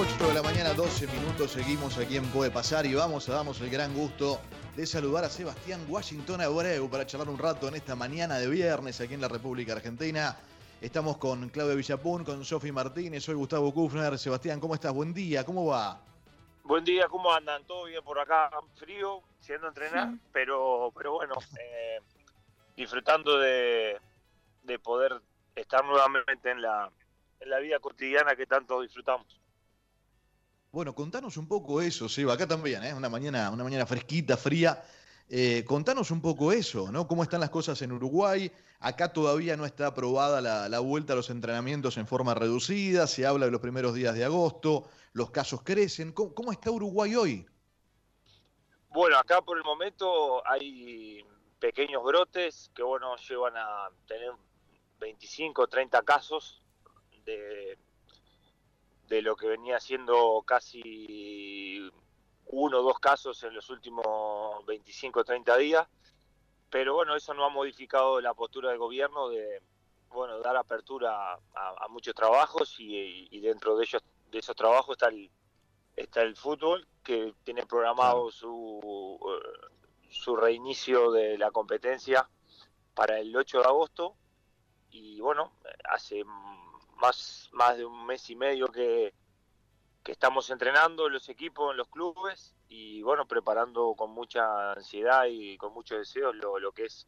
8 de la mañana, 12 minutos, seguimos aquí en Puede Pasar y vamos a damos el gran gusto de saludar a Sebastián Washington Abreu para charlar un rato en esta mañana de viernes aquí en la República Argentina. Estamos con Claudio Villapun, con Sofi Martínez, soy Gustavo Kufner. Sebastián, ¿cómo estás? Buen día, ¿cómo va? Buen día, ¿cómo andan? ¿Todo bien por acá? Frío, siendo entrenar, pero, pero bueno, eh, disfrutando de, de poder estar nuevamente en la, en la vida cotidiana que tanto disfrutamos. Bueno, contanos un poco eso, Seba, acá también, ¿eh? una, mañana, una mañana fresquita, fría. Eh, contanos un poco eso, ¿no? ¿Cómo están las cosas en Uruguay? Acá todavía no está aprobada la, vuelta a los entrenamientos en forma reducida, se habla de los primeros días de agosto, los casos crecen. ¿Cómo, está Uruguay hoy? Bueno, acá por el momento hay pequeños brotes que, bueno, llevan a tener 25 o 30 casos de de lo que venía siendo casi uno o dos casos en los últimos 25 o 30 días. Pero bueno, eso no ha modificado la postura del gobierno de bueno dar apertura a, muchos trabajos y, dentro de ellos de esos trabajos está el está el fútbol que tiene programado su su reinicio de la competencia para el 8 de agosto y bueno hace más, más de un mes y medio que, estamos entrenando los equipos en los clubes y bueno, preparando con mucha ansiedad y con mucho deseo lo, lo que es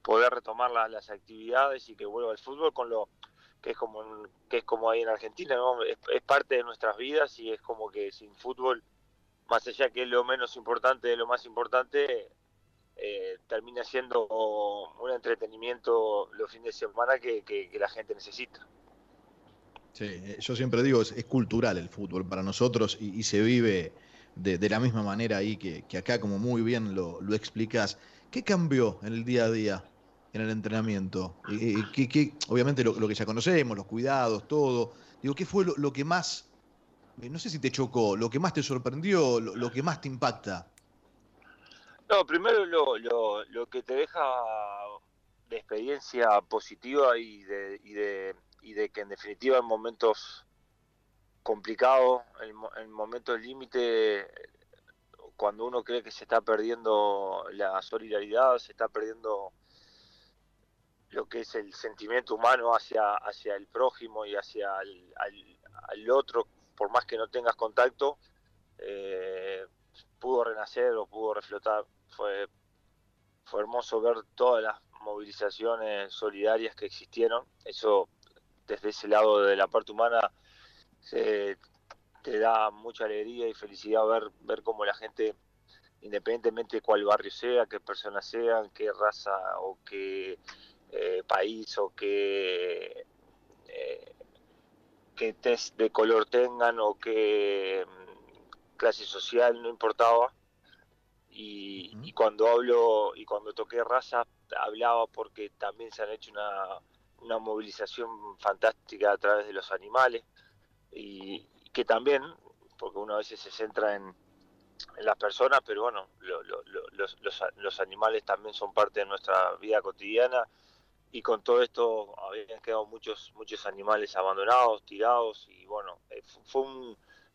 poder retomar las actividades y que vuelva el fútbol con lo que es como que es como ahí en Argentina, ¿no? es, parte de nuestras vidas y es como que sin fútbol, más allá que es lo menos importante de lo más importante, eh, termina siendo un entretenimiento los fines de semana que la gente necesita. Sí, eh, yo siempre digo, es, cultural el fútbol para nosotros y, se vive de, la misma manera ahí que, acá, como muy bien lo, lo, explicas. ¿Qué cambió en el día a día, en el entrenamiento? Y, obviamente lo, que ya conocemos, los cuidados, todo. Digo, ¿qué fue lo, que más, eh, no sé si te chocó, lo que más te sorprendió, lo, que más te impacta? No, primero lo, lo, que te deja de experiencia positiva y de, y de y de que en definitiva en momentos complicados, en, momentos límite, cuando uno cree que se está perdiendo la solidaridad, se está perdiendo lo que es el sentimiento humano hacia, hacia el prójimo y hacia el, otro, por más que no tengas contacto, eh, pudo renacer o pudo reflotar. Fue, fue hermoso ver todas las movilizaciones solidarias que existieron. Eso desde ese lado de la parte humana te da mucha alegría y felicidad ver, ver cómo la gente, independientemente de cuál barrio sea, qué persona sean, qué raza o qué eh, país o qué, eh, qué test de color tengan o qué mm, clase social, no importaba. Y, y cuando hablo y cuando toqué raza, hablaba porque también se han hecho una una movilización fantástica a través de los animales y, que también, porque uno a veces se centra en, las personas, pero bueno, los, los, animales también son parte de nuestra vida cotidiana y con todo esto habían quedado muchos muchos animales abandonados, tirados y bueno, eh, fue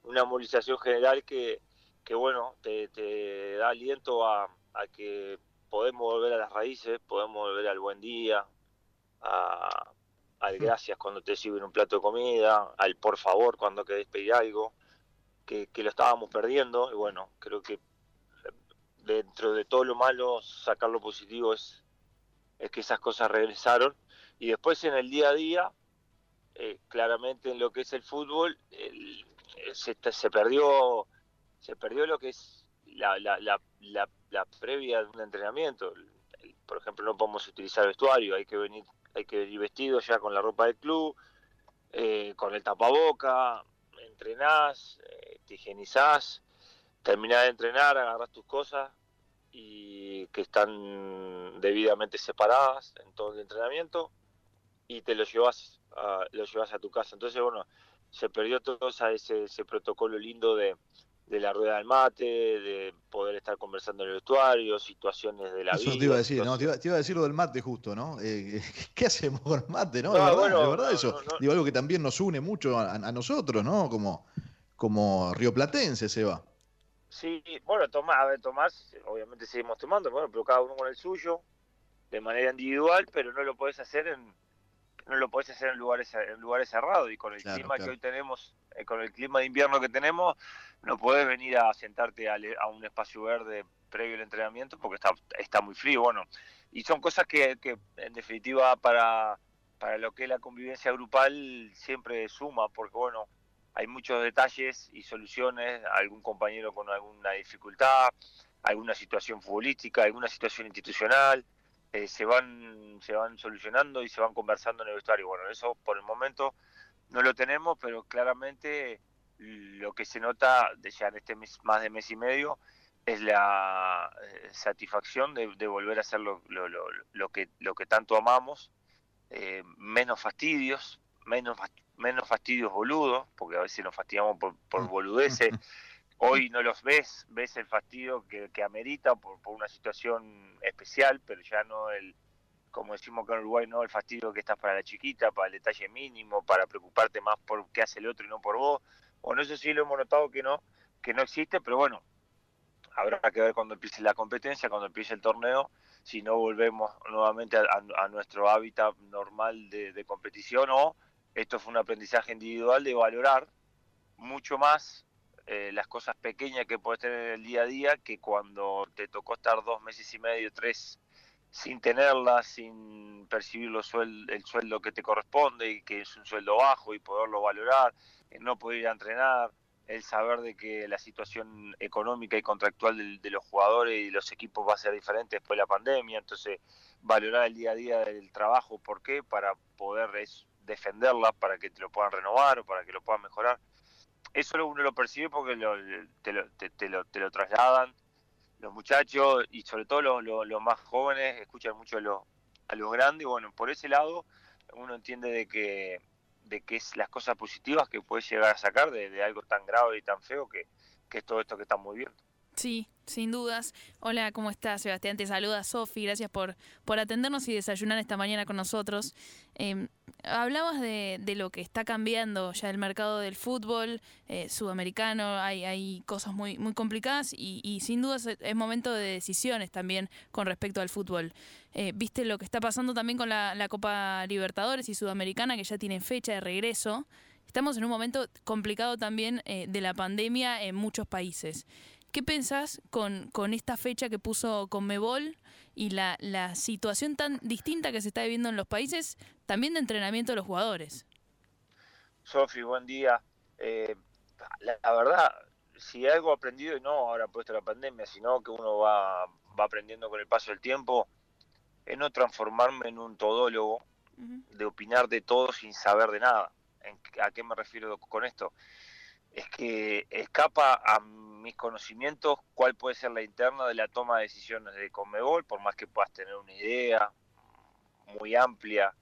una movilización general que, que bueno, te, te da aliento a, a que podemos volver a las raíces, podemos volver al buen día, al gracias cuando te sirven un plato de comida, al por favor cuando querés pedir algo, que, lo estábamos perdiendo y bueno, creo que dentro de todo lo malo sacar lo positivo es, es que esas cosas regresaron y después en el día a día, eh, claramente en lo que es el fútbol, se, se, perdió se perdió lo que es la, la, la, la, previa de un entrenamiento. Por ejemplo, no podemos utilizar vestuario, hay que venir hay que ir vestido ya con la ropa del club, eh, con el tapaboca, entrenás, eh, te higienizás, terminás de entrenar, agarrás tus cosas y que están debidamente separadas en todo el entrenamiento y te lo llevas a, lo llevas a tu casa. Entonces, bueno, se perdió todo ese, ese protocolo lindo de, de la rueda del mate, de poder estar conversando en el vestuario, situaciones de la vida. Eso te iba a decir, ¿no? Te iba, a decir lo del mate justo, ¿no? Eh, ¿Qué hacemos con el mate, no? de verdad, verdad eso. Digo, algo que también nos une mucho a, nosotros, ¿no? Como, como rioplatense se va. Sí, bueno, Tomás, a ver, Tomás, obviamente seguimos tomando, bueno, pero cada uno con el suyo, de manera individual, pero no lo podés hacer en no lo podés hacer en lugares en lugares cerrados y con el clima que hoy tenemos, eh, con el clima de invierno que tenemos, no podés venir a sentarte a, a, un espacio verde previo al entrenamiento porque está, está muy frío, bueno, y son cosas que, que en definitiva para para lo que es la convivencia grupal siempre suma, porque bueno, hay muchos detalles y soluciones, algún compañero con alguna dificultad, alguna situación futbolística, alguna situación institucional, eh, se van se van solucionando y se van conversando en el vestuario. Bueno, eso por el momento no lo tenemos, pero claramente lo que se nota de ya en este mes, más de mes y medio es la eh, satisfacción de, volver a hacer lo, lo, lo, que lo que tanto amamos, eh, menos fastidios, menos menos fastidios boludos, porque a veces nos fastidiamos por, por boludeces. Hoy no los ves, ves el fastidio que, que amerita por, por, una situación especial, pero ya no el, como decimos acá en Uruguay, no el fastidio que estás para la chiquita, para el detalle mínimo, para preocuparte más por qué hace el otro y no por vos. Bueno, eso sí lo hemos notado que no, que no existe, pero bueno, habrá que ver cuando empiece la competencia, cuando empiece el torneo, si no volvemos nuevamente a, nuestro hábitat normal de competición o esto fue un aprendizaje individual de valorar mucho más eh, las cosas pequeñas que puedes tener en el día a día que cuando te tocó estar dos meses y medio, tres sin tenerlas, sin percibir el sueldo que te corresponde y que es un sueldo bajo y poderlo valorar, no poder ir a entrenar, el saber de que la situación económica y contractual de, los jugadores y los equipos va a ser diferente después de la pandemia, entonces valorar el día a día del trabajo, ¿por qué? Para poder defenderla para que te lo puedan renovar o para que lo puedan mejorar. Eso uno lo percibe porque te, lo, te, lo, te, lo, trasladan los muchachos y sobre todo los, más jóvenes escuchan mucho a los, a los grandes. Bueno, por ese lado uno entiende de que, de que es las cosas positivas que puedes llegar a sacar de, algo tan grave y tan feo que, que es todo esto que estamos viviendo. Sí, sin dudas. Hola, ¿cómo estás, Sebastián? Te saluda Sofi. Gracias por, por atendernos y desayunar esta mañana con nosotros. Em, hablabas de, de, lo que está cambiando ya el mercado del fútbol eh, sudamericano. Hay, hay cosas muy, muy complicadas y, y, sin dudas es momento de decisiones también con respecto al fútbol. Eh, Viste lo que está pasando también con la, la Copa Libertadores y Sudamericana, que ya tienen fecha de regreso. Estamos en un momento complicado también eh, de la pandemia en muchos países. ¿Qué pensás con, con esta fecha que puso Conmebol y la, la situación tan distinta que se está viviendo en los países, también de entrenamiento de los jugadores? Sofi, buen día. Eh, la, verdad, si algo aprendido, y no ahora puesto la pandemia, sino que uno va, va aprendiendo con el paso del tiempo, es no transformarme en un todólogo, de opinar de todo sin saber de nada. ¿A qué me refiero con esto? Es que escapa a mis conocimientos cuál puede ser la interna de la toma de decisiones de Conmebol, por más que puedas tener una idea muy amplia,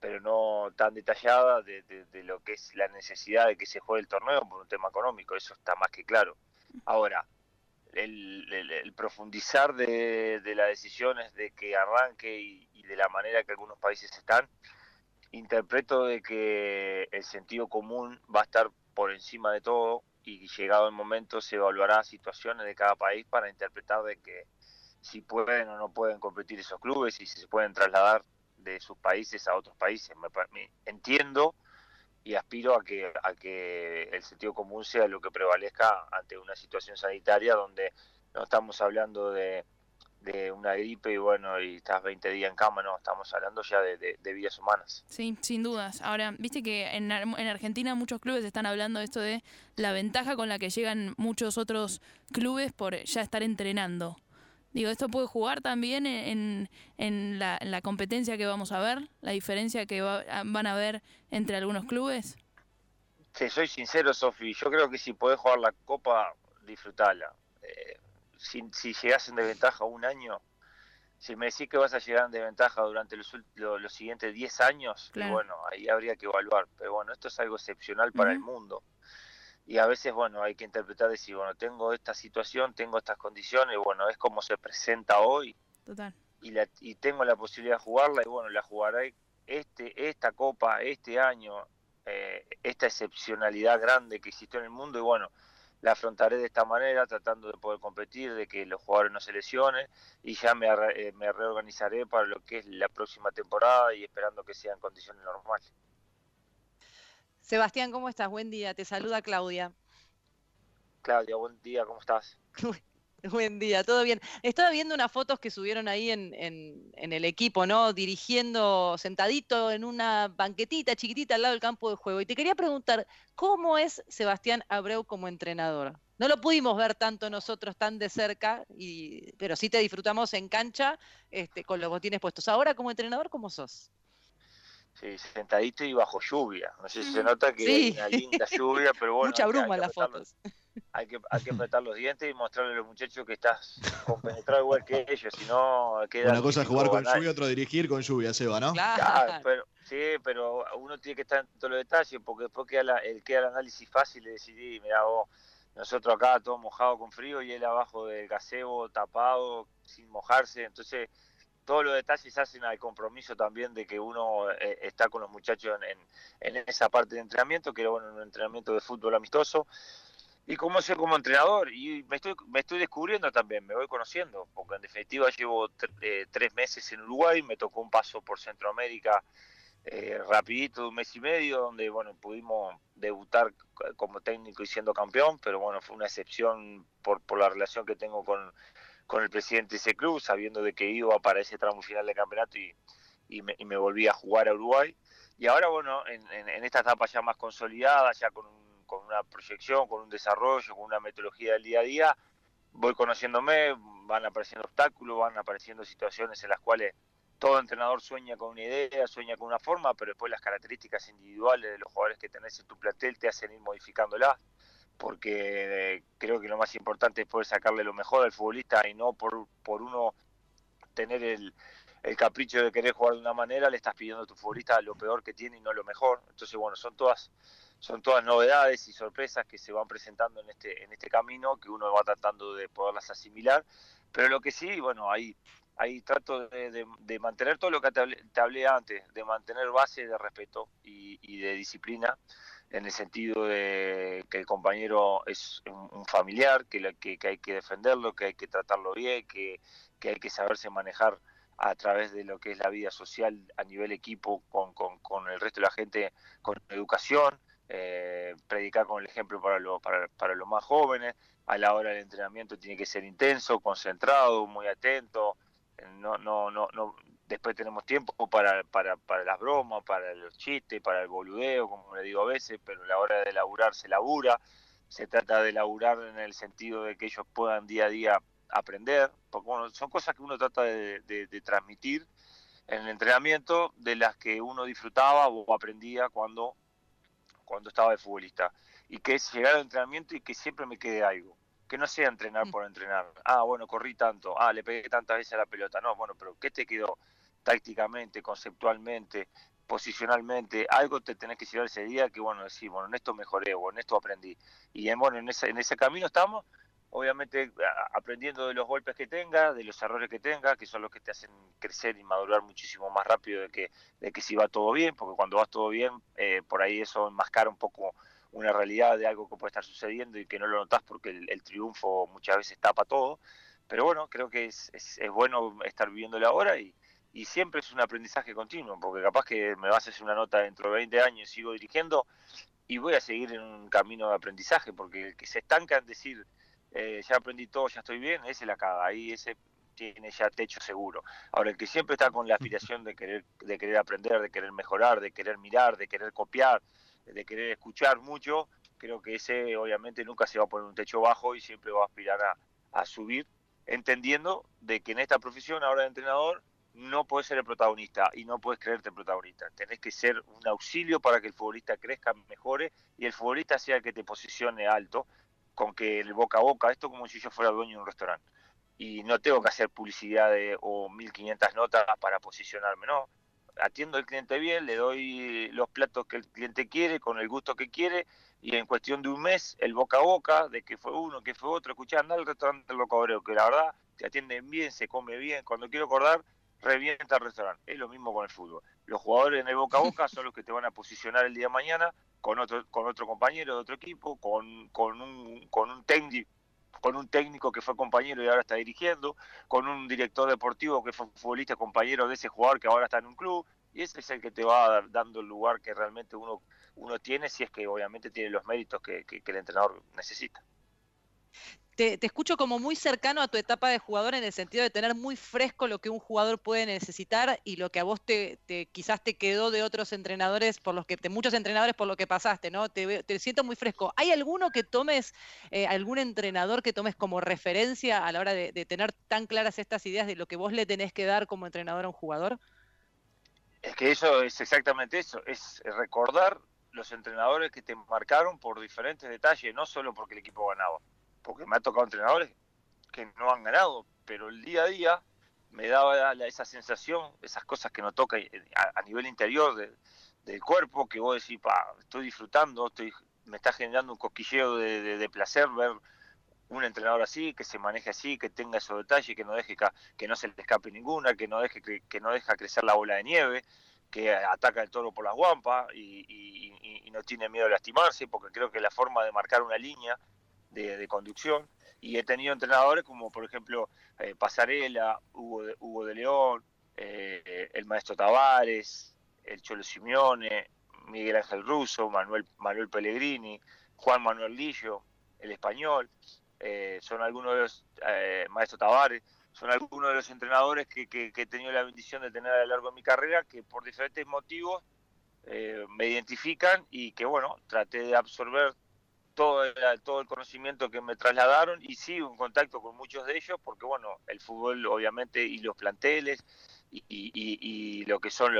pero no tan detallada de, lo que es la necesidad de que se juegue el torneo por un tema económico, eso está más que claro. Ahora, el, profundizar de, las decisiones de que arranque y, y de la manera que algunos países están, interpreto de que el sentido común va a estar por encima de todo y llegado el momento se evaluará situaciones de cada país para interpretar de que si pueden o no pueden competir esos clubes y si se pueden trasladar de sus países a otros países. Me, entiendo y aspiro a que, a que el sentido común sea lo que prevalezca ante una situación sanitaria donde no estamos hablando de de una gripe y bueno, y estás 20 días en cama, no, estamos hablando ya de, vidas humanas. Sí, sin dudas. Ahora, viste que en, en, Argentina muchos clubes están hablando de esto de la ventaja con la que llegan muchos otros clubes por ya estar entrenando. Digo, ¿esto puede jugar también en, en, la, la, competencia que vamos a ver? ¿La diferencia que van a ver entre algunos clubes? Sí, soy sincero, Sofi. Yo creo que si podés jugar la Copa, disfrutala. Eh, si, si llegas en desventaja un año, si me decís que vas a llegar en desventaja durante los, los, siguientes 10 años, bueno, ahí habría que evaluar. Pero bueno, esto es algo excepcional para el mundo. Y a veces, bueno, hay que interpretar, decir, bueno, tengo esta situación, tengo estas condiciones, bueno, es como se presenta hoy. Total. Y, la, y tengo la posibilidad de jugarla, y bueno, la jugaré este, esta copa, este año, eh, esta excepcionalidad grande que existió en el mundo y bueno, la afrontaré de esta manera, tratando de poder competir, de que los jugadores no se lesionen y ya me, eh, me reorganizaré para lo que es la próxima temporada y esperando que sea en condiciones normales. Sebastián, ¿cómo estás? Buen día, te saluda Claudia. Claudia, buen día, ¿cómo estás? Buen día, todo bien. Estaba viendo unas fotos que subieron ahí en, el equipo, ¿no? Dirigiendo sentadito en una banquetita chiquitita al lado del campo de juego. Y te quería preguntar, ¿cómo es Sebastián Abreu como entrenador? No lo pudimos ver tanto nosotros tan de cerca, y, pero sí te disfrutamos en cancha este, con los botines puestos. Ahora como entrenador, ¿cómo sos? Sí, sentadito y bajo lluvia. No sé si se nota que hay una linda lluvia, pero bueno. Mucha bruma en las fotos hay que, hay que apretar los dientes y mostrarle a los muchachos que estás compenetrado igual que ellos, si no queda... Una cosa es jugar con lluvia, otra dirigir con lluvia, Seba, ¿no? Claro, pero, sí, pero uno tiene que estar en todos los detalles, porque después queda, el, queda el análisis fácil de decidir, mira vos, nosotros acá todo mojado con frío y él abajo del gazebo, tapado, sin mojarse, entonces todos los detalles hacen al compromiso también de que uno eh, está con los muchachos en, en, esa parte de entrenamiento, que era bueno, un entrenamiento de fútbol amistoso, y cómo soy como entrenador. Y me estoy, me estoy descubriendo también, me voy conociendo, porque en definitiva llevo eh, tres meses en Uruguay, me tocó un paso por Centroamérica eh, rapidito de un mes y medio, donde bueno pudimos debutar como técnico y siendo campeón, pero bueno, fue una excepción por, por la relación que tengo con, con el presidente de ese club, sabiendo de que iba para ese tramo final de campeonato y, y, me, y me volví a jugar a Uruguay. Y ahora, bueno, en, en, en esta etapa ya más consolidada, ya con un con una proyección, con un desarrollo, con una metodología del día a día, voy conociéndome, van apareciendo obstáculos, van apareciendo situaciones en las cuales todo entrenador sueña con una idea, sueña con una forma, pero después las características individuales de los jugadores que tenés en tu plantel te hacen ir modificándolas, porque eh, creo que lo más importante es poder sacarle lo mejor al futbolista y no por, por uno tener el, el capricho de querer jugar de una manera, le estás pidiendo a tu futbolista lo peor que tiene y no lo mejor. Entonces, bueno, son todas son todas novedades y sorpresas que se van presentando en este, en este camino, que uno va tratando de poderlas asimilar. Pero lo que sí, bueno, ahí, ahí trato de, de, mantener todo lo que te hablé, antes, de mantener base de respeto y, y, de disciplina, en el sentido de que el compañero es un, familiar, que, que, que, hay que defenderlo, que hay que tratarlo bien, que, que hay que saberse manejar a través de lo que es la vida social a nivel equipo con, con el resto de la gente, con educación, eh, predicar con el ejemplo para, lo, para, para los más jóvenes, a la hora del entrenamiento tiene que ser intenso, concentrado, muy atento, eh, no, no, no, no, después tenemos tiempo para, para, para las bromas, para los chistes, para el boludeo, como le digo a veces, pero a la hora de laburar se labura, se trata de laburar en el sentido de que ellos puedan día a día aprender, porque bueno, son cosas que uno trata de, transmitir en el entrenamiento, de las que uno disfrutaba o aprendía cuando cuando estaba de futbolista. Y que es llegar al entrenamiento y que siempre me quede algo. Que no sea entrenar mm. por entrenar. Ah, bueno, corrí tanto. Ah, le pegué tantas veces a la pelota. No, bueno, pero ¿qué te quedó tácticamente, conceptualmente, posicionalmente? Algo te tenés que llevar ese día que, bueno, decir, bueno, en esto mejoré o en esto aprendí. Y bueno, en ese, en ese camino estamos obviamente aprendiendo de los golpes que tenga, de los errores que tenga, que son los que te hacen crecer y madurar muchísimo más rápido de que, de que si va todo bien, porque cuando vas todo bien, eh, por ahí eso enmascara un poco una realidad de algo que puede estar sucediendo y que no lo notas porque el, triunfo muchas veces tapa todo. Pero bueno, creo que es, es, bueno estar viviéndolo ahora y, y siempre es un aprendizaje continuo, porque capaz que me vas a hacer una nota dentro de 20 años y sigo dirigiendo y voy a seguir en un camino de aprendizaje, porque el que se estanca en decir eh, ya aprendí todo, ya estoy bien, ese la caga, ahí ese tiene ya techo seguro. Ahora, el que siempre está con la aspiración de querer, de querer aprender, de querer mejorar, de querer mirar, de querer copiar, de querer escuchar mucho, creo que ese obviamente nunca se va a poner un techo bajo y siempre va a aspirar a, a subir, entendiendo de que en esta profesión ahora de entrenador no puedes ser el protagonista y no puedes creerte el protagonista. Tenés que ser un auxilio para que el futbolista crezca, mejore y el futbolista sea el que te posicione alto con que el boca a boca, esto como si yo fuera dueño de un restaurante. Y no tengo que hacer publicidad de, o 1500 notas para posicionarme, no. Atiendo al cliente bien, le doy los platos que el cliente quiere, con el gusto que quiere, y en cuestión de un mes, el boca a boca, de que fue uno, que fue otro, escuchá, anda al restaurante del Boca Obreo, que la verdad te atienden bien, se come bien, cuando quiero acordar, revienta el restaurante. Es lo mismo con el fútbol. Los jugadores en el boca a boca son los que te van a posicionar el día de mañana con otro, con otro compañero de otro equipo, con, con un, con un técnico con un técnico que fue compañero y ahora está dirigiendo, con un director deportivo que fue futbolista compañero de ese jugador que ahora está en un club, y ese es el que te va dando el lugar que realmente uno, uno tiene, si es que obviamente tiene los méritos que el entrenador necesita te, escucho como muy cercano a tu etapa de jugador en el sentido de tener muy fresco lo que un jugador puede necesitar y lo que a vos te, quizás te quedó de otros entrenadores por los que de muchos entrenadores por lo que pasaste, ¿no? Te, siento muy fresco. ¿Hay alguno que tomes, eh, algún entrenador que tomes como referencia a la hora de, de, tener tan claras estas ideas de lo que vos le tenés que dar como entrenador a un jugador? Es que eso es exactamente eso, es recordar los entrenadores que te marcaron por diferentes detalles, no solo porque el equipo ganaba porque me ha tocado entrenadores que no han ganado, pero el día a día me daba esa sensación, esas cosas que no toca eh, a, nivel interior del cuerpo, que vos decís, pa, estoy disfrutando, estoy, me está generando un cosquilleo de, placer ver un entrenador así, que se maneje así, que tenga esos detalles, que no deje que no se le escape ninguna, que no deje que, no deja crecer la bola de nieve, que ataca el toro por las guampas y, y, no tiene miedo de lastimarse, porque creo que la forma de marcar una línea de, conducción y he tenido entrenadores como por ejemplo eh, Pasarela, Hugo de, Hugo de León, eh, el maestro Tavares, el Cholo Simeone, Miguel Ángel Russo, Manuel, Manuel Pellegrini, Juan Manuel Lillo, el español, eh, son algunos de los, maestro Tavares, son algunos de los entrenadores que, que, he tenido la bendición de tener a lo largo de mi carrera que por diferentes motivos me identifican y que bueno, traté de absorber todo todo el conocimiento que me trasladaron y sigo en contacto con muchos de ellos porque, bueno, el fútbol obviamente y los planteles y, y, lo que son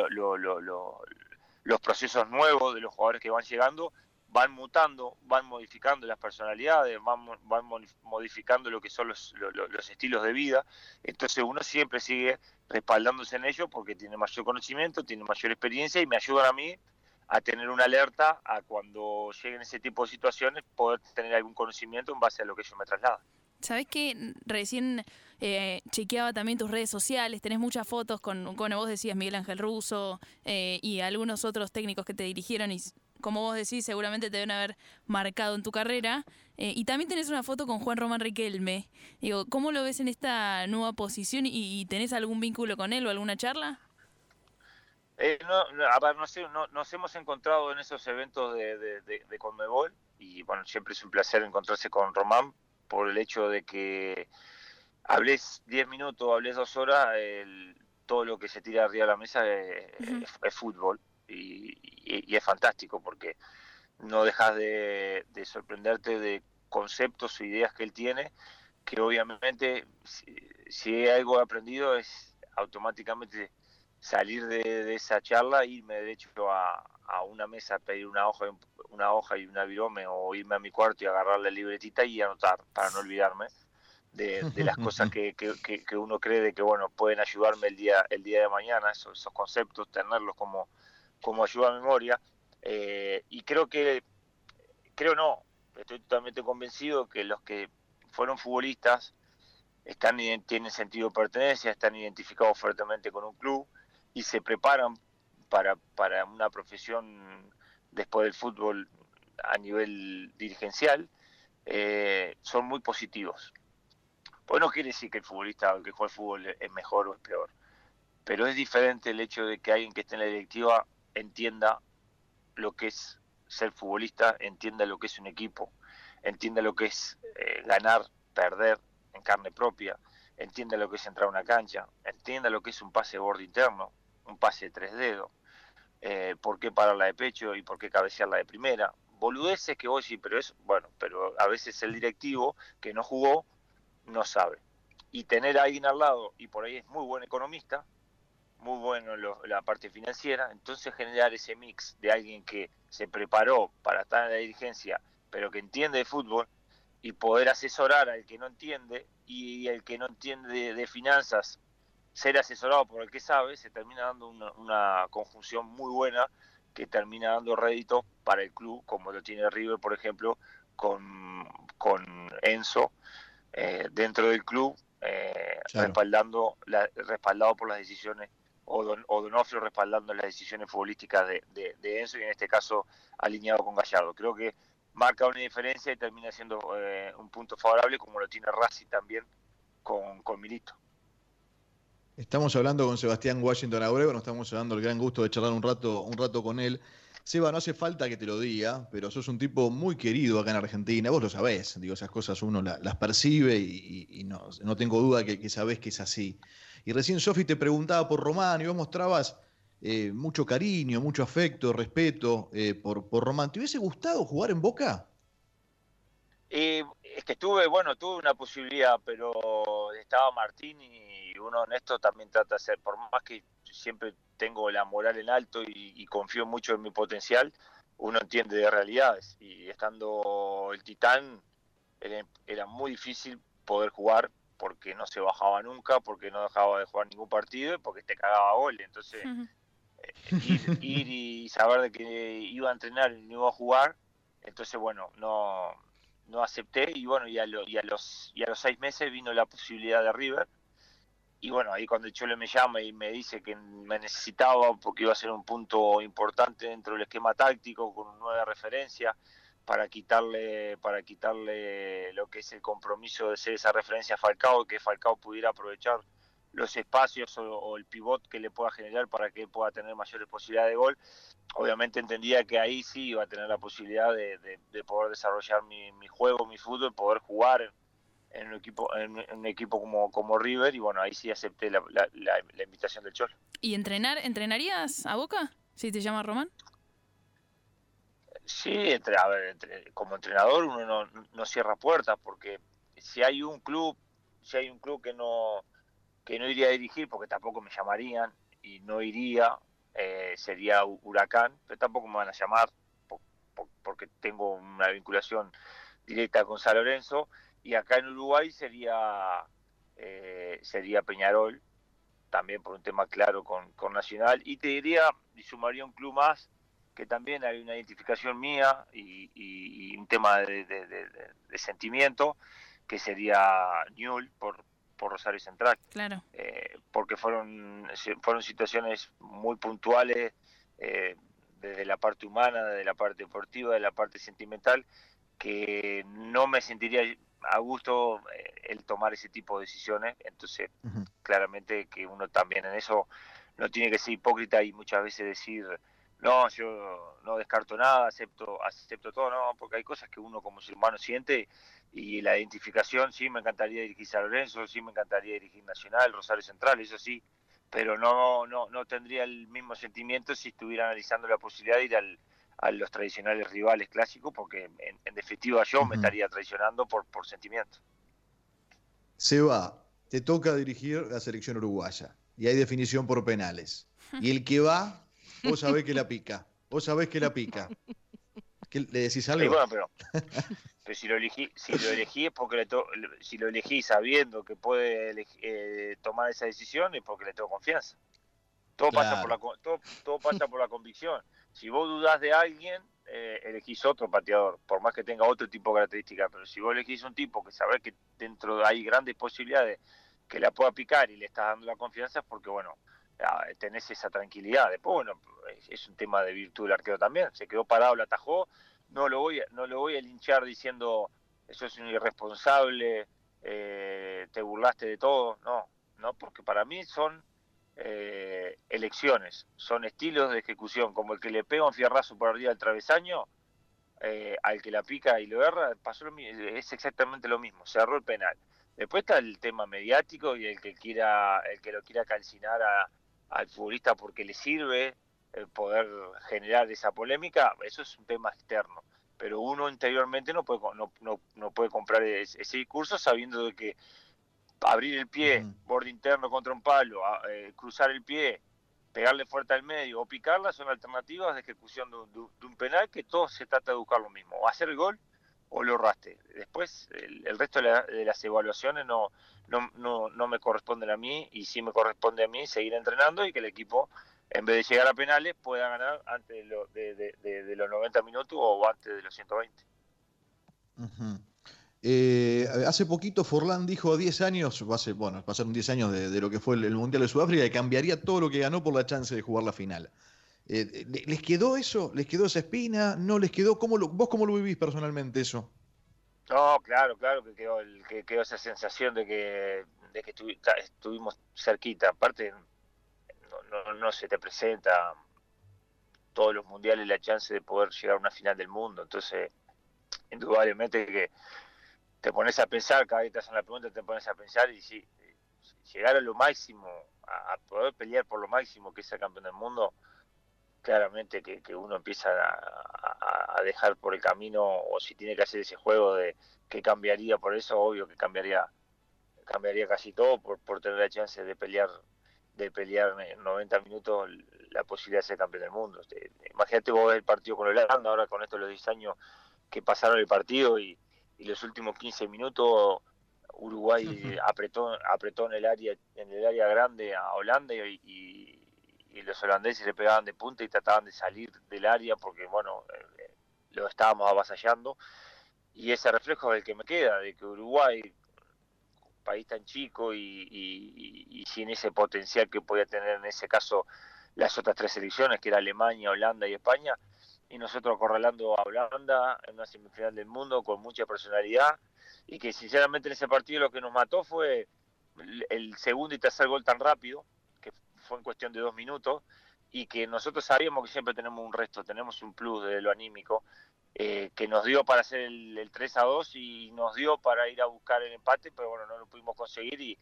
los procesos nuevos de los jugadores que van llegando van mutando, van modificando las personalidades, van, van modificando lo que son los, los, estilos de vida. Entonces uno siempre sigue respaldándose en ellos porque tiene mayor conocimiento, tiene mayor experiencia y me ayudan a mí a tener una alerta a cuando lleguen ese tipo de situaciones, poder tener algún conocimiento en base a lo que ellos me trasladan. Sabes que recién eh, chequeaba también tus redes sociales, tenés muchas fotos con, como vos decías, Miguel Ángel Russo eh, y algunos otros técnicos que te dirigieron y como vos decís, seguramente te deben haber marcado en tu carrera. Eh, y también tenés una foto con Juan Román Riquelme. Digo, ¿cómo lo ves en esta nueva posición y tenés algún vínculo con él o alguna charla? Eh, no, a ver, no sé, no, nos hemos encontrado en esos eventos de, de, de, Conmebol y bueno, siempre es un placer encontrarse con Román por el hecho de que hables 10 minutos, hables dos horas, todo lo que se tira arriba de la mesa es, fútbol y, y, es fantástico porque no dejas de, sorprenderte de conceptos o ideas que él tiene que obviamente si, si algo he aprendido es automáticamente salir de, esa charla irme derecho a, a, una mesa pedir una hoja, una hoja y una virome o irme a mi cuarto y agarrar la libretita y anotar para no olvidarme de, las cosas que, que, uno cree de que bueno pueden ayudarme el día el día de mañana esos, esos conceptos tenerlos como como ayuda a memoria. Eh, y creo que creo no estoy totalmente convencido que los que fueron futbolistas están tienen sentido de pertenencia están identificados fuertemente con un club y se preparan para, para una profesión después del fútbol a nivel dirigencial, eh, son muy positivos. Pues no quiere decir que el futbolista que juega fútbol es mejor o es peor, pero es diferente el hecho de que alguien que esté en la directiva entienda lo que es ser futbolista, entienda lo que es un equipo, entienda lo que es eh, ganar, perder en carne propia, entienda lo que es entrar a una cancha, entienda lo que es un pase de borde interno, un pase de tres dedos, eh, por qué pararla de pecho y por qué cabecearla de primera. Boludeces que sí, pero es, bueno, pero a veces el directivo que no jugó no sabe. Y tener a alguien al lado, y por ahí es muy buen economista, muy bueno la parte financiera, entonces generar ese mix de alguien que se preparó para estar en la dirigencia, pero que entiende de fútbol, y poder asesorar al que no entiende, y el que no entiende de finanzas ser asesorado por el que sabe, se termina dando una, conjunción muy buena que termina dando rédito para el club, como lo tiene River, por ejemplo, con, con Enzo eh, dentro del club, eh, respaldando la, respaldado por las decisiones o, Don, o Donofrio respaldando las decisiones futbolísticas de, de, Enzo y en este caso alineado con Gallardo. Creo que marca una diferencia y termina siendo eh, un punto favorable como lo tiene Rassi también con, con Milito. Estamos hablando con Sebastián Washington Abreu, nos estamos dando el gran gusto de charlar un rato, un rato con él. Seba, no hace falta que te lo diga, pero sos un tipo muy querido acá en Argentina, vos lo sabés, digo, esas cosas uno las percibe y, no, tengo duda que, que, sabés que es así. Y recién Sofi te preguntaba por Román y vos mostrabas eh, mucho cariño, mucho afecto, respeto eh, por, por Román. ¿Te hubiese gustado jugar en Boca? Eh, es que tuve, bueno, tuve una posibilidad, pero estaba Martín y uno honesto también trata de ser, por más que siempre tengo la moral en alto y, confío mucho en mi potencial, uno entiende de realidades. Y estando el Titán, era, muy difícil poder jugar porque no se bajaba nunca, porque no dejaba de jugar ningún partido y porque te cagaba gol. Entonces, eh, ir, y saber de que iba a entrenar y no iba a jugar, entonces, bueno, no, no acepté y bueno, y a, y a, los, y a los seis meses vino la posibilidad de River y bueno, ahí cuando el Cholo me llama y me dice que me necesitaba porque iba a ser un punto importante dentro del esquema táctico con una nueva referencia para quitarle para quitarle lo que es el compromiso de ser esa referencia a Falcao que Falcao pudiera aprovechar los espacios o, el pivot que le pueda generar para que él pueda tener mayores posibilidades de gol. Obviamente entendía que ahí sí iba a tener la posibilidad de, poder desarrollar mi, mi, juego, mi fútbol, poder jugar en un equipo en, un equipo como, como River y bueno, ahí sí acepté la, la, invitación del Cholo. ¿Y entrenar entrenarías a Boca si te llama Román? Sí, entre, a ver, como entrenador uno no, no, cierra puertas porque si hay un club, si hay un club que no que no iría a dirigir porque tampoco me llamarían y no iría, eh, sería Huracán, pero tampoco me van a llamar porque tengo una vinculación directa con San Lorenzo y acá en Uruguay sería eh, sería Peñarol también por un tema claro con, con, Nacional. Y te diría y sumaría un club más que también hay una identificación mía y, un tema de, sentimiento que sería Newell por, por Rosario Central. Claro. Eh, porque fueron fueron situaciones muy puntuales eh, desde la parte humana desde la parte deportiva de la parte sentimental que no me sentiría a gusto eh, el tomar ese tipo de decisiones. Entonces, claramente que uno también en eso no tiene que ser hipócrita y muchas veces decir, no, yo no descarto nada, acepto, acepto todo, no, porque hay cosas que uno como ser humano siente y la identificación, sí, me encantaría dirigir San Lorenzo, sí, me encantaría dirigir Nacional, Rosario Central, eso sí, pero no, no, no tendría el mismo sentimiento si estuviera analizando la posibilidad de ir al, a los tradicionales rivales clásicos, porque en, definitiva yo me estaría traicionando por, por sentimiento. Seba, te toca dirigir la selección uruguaya y hay definición por penales. Y el que va, vos sabés que la pica. Vos sabés que la pica. ¿Qué, ¿Le decís algo? pero, si lo elegí, si lo elegí es porque le si lo elegí sabiendo que puede eh, tomar esa decisión es porque le tengo confianza. Todo pasa por la todo, todo pasa por la convicción. Si vos dudás de alguien, eh, elegís otro pateador, por más que tenga otro tipo de características, pero si vos elegís un tipo que sabés que dentro hay grandes posibilidades que la pueda picar y le estás dando la confianza, es porque, bueno, tenés esa tranquilidad. Después, bueno, es un tema de virtud del arquero también. Se quedó parado, lo atajó. No lo voy no lo voy a linchar diciendo eso es un irresponsable, eh, te burlaste de todo. No, no, porque para mí son eh, elecciones, son estilos de ejecución, como el que le pega un fierrazo por arriba del travesaño, eh, al que la pica y lo erra, pasó es exactamente lo mismo, cerró el penal. Después está el tema mediático y el que quiera, el que lo quiera calcinar al futbolista porque le sirve el poder generar esa polémica, eso es un tema externo. Pero uno interiormente no puede, no, no, no puede comprar ese, ese discurso sabiendo de que abrir el pie, borde interno contra un palo, eh, cruzar el pie, pegarle fuerte al medio o picarla son alternativas de ejecución de, un penal que todo se trata de buscar lo mismo, o hacer el gol o lo raste. Después el, resto de, las evaluaciones no, no, no, no, me corresponden a mí y sí me corresponde a mí seguir entrenando y que el equipo en vez de llegar a penales pueda ganar antes de, de, los 90 minutos o antes de los 120. Eh, hace poquito Forlán dijo 10 años, hace, bueno, pasaron 10 años de, lo que fue el, Mundial de Sudáfrica, y cambiaría todo lo que ganó por la chance de jugar la final. Eh, ¿Les quedó eso? ¿Les quedó esa espina? ¿No les quedó? ¿Cómo ¿Vos cómo lo vivís personalmente eso? No, claro, claro que quedó, el, que quedó esa sensación de que, de que estuvimos cerquita. Aparte, no, se te presenta todos los mundiales la chance de poder llegar a una final del mundo. Entonces, indudablemente que te pones a pensar, cada vez que te hacen la pregunta, te pones a pensar y si, llegar a lo máximo, a, poder pelear por lo máximo que es el campeón del mundo, claramente que, uno empieza a, dejar por el camino, o si tiene que hacer ese juego de que cambiaría por eso, obvio que cambiaría cambiaría casi todo por, por tener la chance de pelear de pelear en 90 minutos la posibilidad de ser campeón del mundo. Este, imagínate vos el partido con Holanda, ahora con esto los 10 años que pasaron el partido y, los últimos 15 minutos Uruguay apretó apretó en el área en el área grande a Holanda y, los holandeses le pegaban de punta y trataban de salir del área porque bueno eh, lo estábamos avasallando. Y ese reflejo es el que me queda de que Uruguay país tan chico y, sin ese potencial que podía tener en ese caso las otras tres selecciones, que era Alemania, Holanda y España, y nosotros acorralando a Holanda en una semifinal del mundo con mucha personalidad, y que sinceramente en ese partido lo que nos mató fue el segundo y tercer gol tan rápido, que fue en cuestión de dos minutos, y que nosotros sabíamos que siempre tenemos un resto, tenemos un plus de lo anímico, eh, que nos dio para hacer el, 3 a 2 y nos dio para ir a buscar el empate, pero bueno, no lo pudimos conseguir y,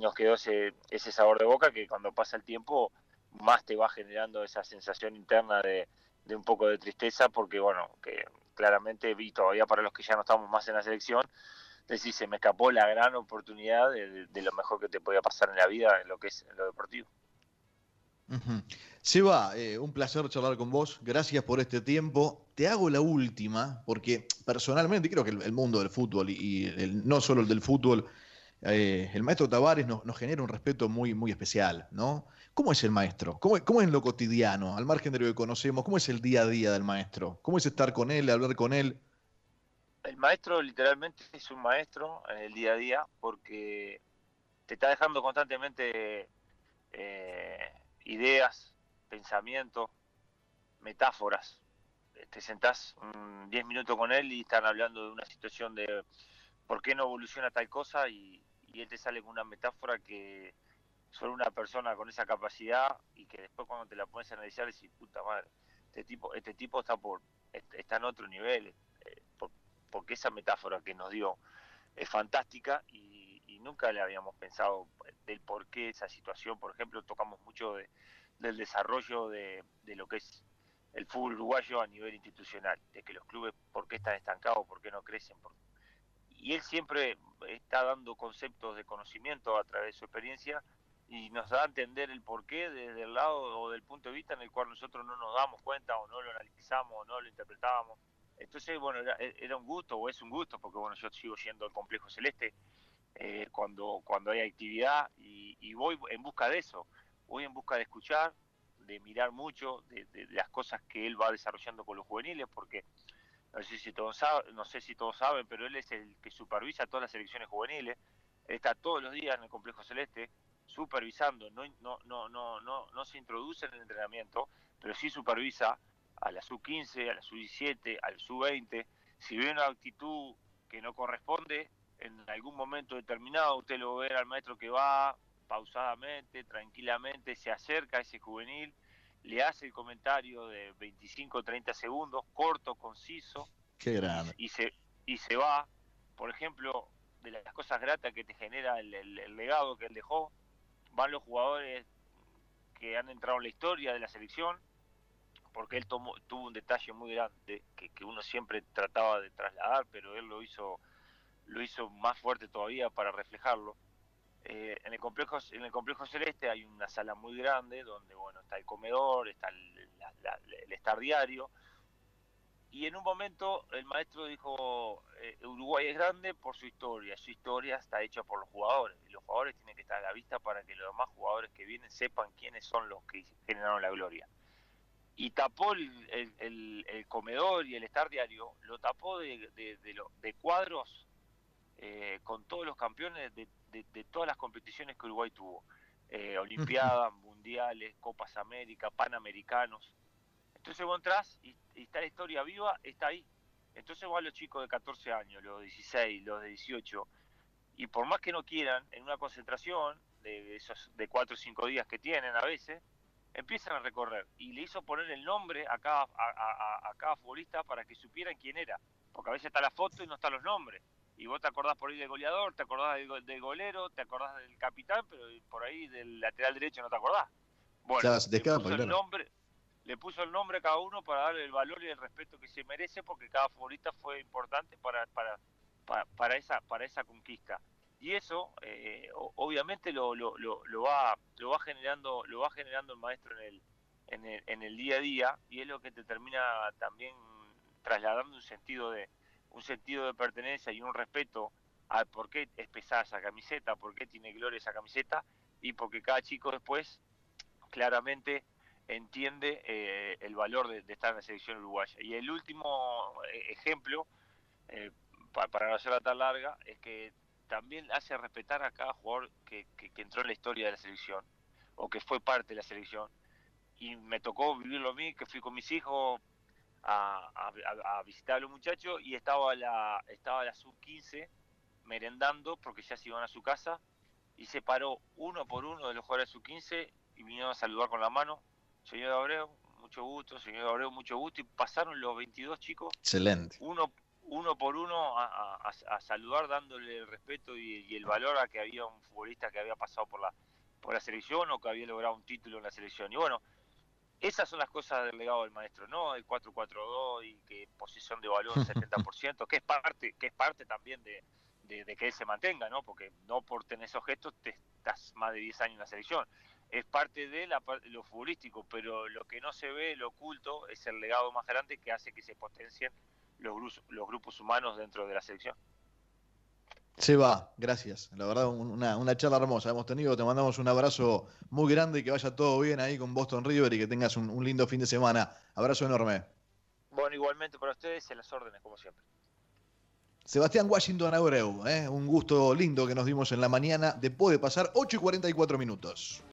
nos quedó ese, ese sabor de boca que cuando pasa el tiempo más te va generando esa sensación interna de, un poco de tristeza porque bueno, que claramente vi todavía para los que ya no estamos más en la selección, decir, se me escapó la gran oportunidad de, lo mejor que te podía pasar en la vida en lo que es lo deportivo. Seba, eh, un placer charlar con vos. Gracias por este tiempo. Te hago la última, porque personalmente creo que el, mundo del fútbol y, no solo el del fútbol, eh, el maestro Tavares nos, genera un respeto muy, muy especial, ¿no? ¿Cómo es el maestro? ¿Cómo, ¿Cómo, es lo cotidiano, al margen de lo que conocemos? ¿Cómo es el día a día del maestro? ¿Cómo es estar con él, hablar con él? El maestro literalmente es un maestro en el día a día porque te está dejando constantemente eh, ideas, pensamientos, metáforas. Te sentás 10 minutos con él y están hablando de una situación de por qué no evoluciona tal cosa y, él te sale con una metáfora que solo una persona con esa capacidad y que después cuando te la pones a analizar decís, puta madre, este tipo, este tipo está por está en otro nivel, eh, porque esa metáfora que nos dio es fantástica y, nunca le habíamos pensado del por qué esa situación, por ejemplo, tocamos mucho de, del desarrollo de, lo que es el fútbol uruguayo a nivel institucional, de que los clubes, ¿por qué están estancados? ¿Por qué no crecen? Y él siempre está dando conceptos de conocimiento a través de su experiencia y nos da a entender el porqué desde el lado o del punto de vista en el cual nosotros no nos damos cuenta o no lo analizamos o no lo interpretábamos. Entonces, bueno, era, un gusto o es un gusto, porque bueno, yo sigo yendo al complejo celeste eh, cuando, cuando hay actividad y voy en busca de eso voy en busca de escuchar, de mirar mucho de, las cosas que él va desarrollando con los juveniles, porque no sé si todos saben, no sé si todos saben, pero él es el que supervisa todas las selecciones juveniles, él está todos los días en el complejo celeste supervisando, no, no, no, no, no, no se introduce en el entrenamiento, pero sí supervisa a la sub-15, a la sub-17, al sub-20, si ve una actitud que no corresponde, en algún momento determinado usted lo ver al maestro que va, pausadamente, tranquilamente, se acerca a ese juvenil, le hace el comentario de 25 30 segundos, corto, conciso. Qué grande. Y, se, y se va. Por ejemplo, de las cosas gratas que te genera el, legado que él dejó, van los jugadores que han entrado en la historia de la selección, porque él tomó, tuvo un detalle muy grande que, uno siempre trataba de trasladar, pero él lo hizo, lo hizo más fuerte todavía para reflejarlo. Eh, en el complejo en el complejo celeste hay una sala muy grande donde bueno está el comedor está el, estar diario y en un momento el maestro dijo eh, Uruguay es grande por su historia su historia está hecha por los jugadores y los jugadores tienen que estar a la vista para que los demás jugadores que vienen sepan quiénes son los que generaron la gloria y tapó el, comedor y el estar diario lo tapó de, de cuadros eh, con todos los campeones de, todas las competiciones que Uruguay tuvo. Eh, Olimpiadas, Mundiales, Copas América, Panamericanos. Entonces vos entras y, está la historia viva, está ahí. Entonces van los chicos de 14 años, los de 16, los de 18, y por más que no quieran, en una concentración de esos de 4 o 5 días que tienen a veces, empiezan a recorrer. Y le hizo poner el nombre a cada, a, cada futbolista para que supieran quién era. Porque a veces está la foto y no están los nombres. Y vos te acordás por ahí del goleador, te acordás del, golero, te acordás del capitán, pero por ahí del lateral derecho no te acordás. Bueno, le, puso el nombre, le puso el nombre a cada uno para darle el valor y el respeto que se merece, porque cada futbolista fue importante para, para, para, esa, para esa conquista. Y eso eh, obviamente lo, lo, lo, va lo va generando lo va generando el maestro en el, en el, en el día a día y es lo que te termina también trasladando un sentido de un sentido de pertenencia y un respeto a por qué es pesada esa camiseta, por qué tiene gloria esa camiseta y porque cada chico después claramente entiende eh, el valor de, estar en la selección uruguaya. Y el último eh, ejemplo, para no hacerla tan larga, es que también hace respetar a cada jugador que, entró en la historia de la selección o que fue parte de la selección. Y me tocó vivirlo a mí, que fui con mis hijos a, visitar a los muchachos y estaba la, estaba la sub-15 merendando porque ya se iban a su casa y se paró uno por uno de los jugadores de sub-15 y vinieron a saludar con la mano. Señor Abreu, mucho gusto, señor Abreu, mucho gusto. Y pasaron los 22 chicos. Excelente. Uno, uno por uno a, saludar dándole el respeto y, el valor a que había un futbolista que había pasado por la por la selección o que había logrado un título en la selección. Y bueno, esas son las cosas del legado del maestro, ¿no? El 4-4-2 y que posesión de balón 70%, que es parte que es parte también de, que él se mantenga, ¿no? Porque no por tener esos gestos te estás más de 10 años en la selección. Es parte de la, lo futbolístico, pero lo que no se ve, lo oculto, es el legado más grande que hace que se potencien los, los grupos humanos dentro de la selección. Se va, gracias. La verdad, una, una, charla hermosa hemos tenido. Te mandamos un abrazo muy grande y que vaya todo bien ahí con Boston River y que tengas un, lindo fin de semana. Abrazo enorme. Bueno, igualmente para ustedes, en las órdenes, como siempre. Sebastián Washington Abreu, ¿eh? un gusto lindo que nos dimos en la mañana después de pasar 8 y 44 minutos.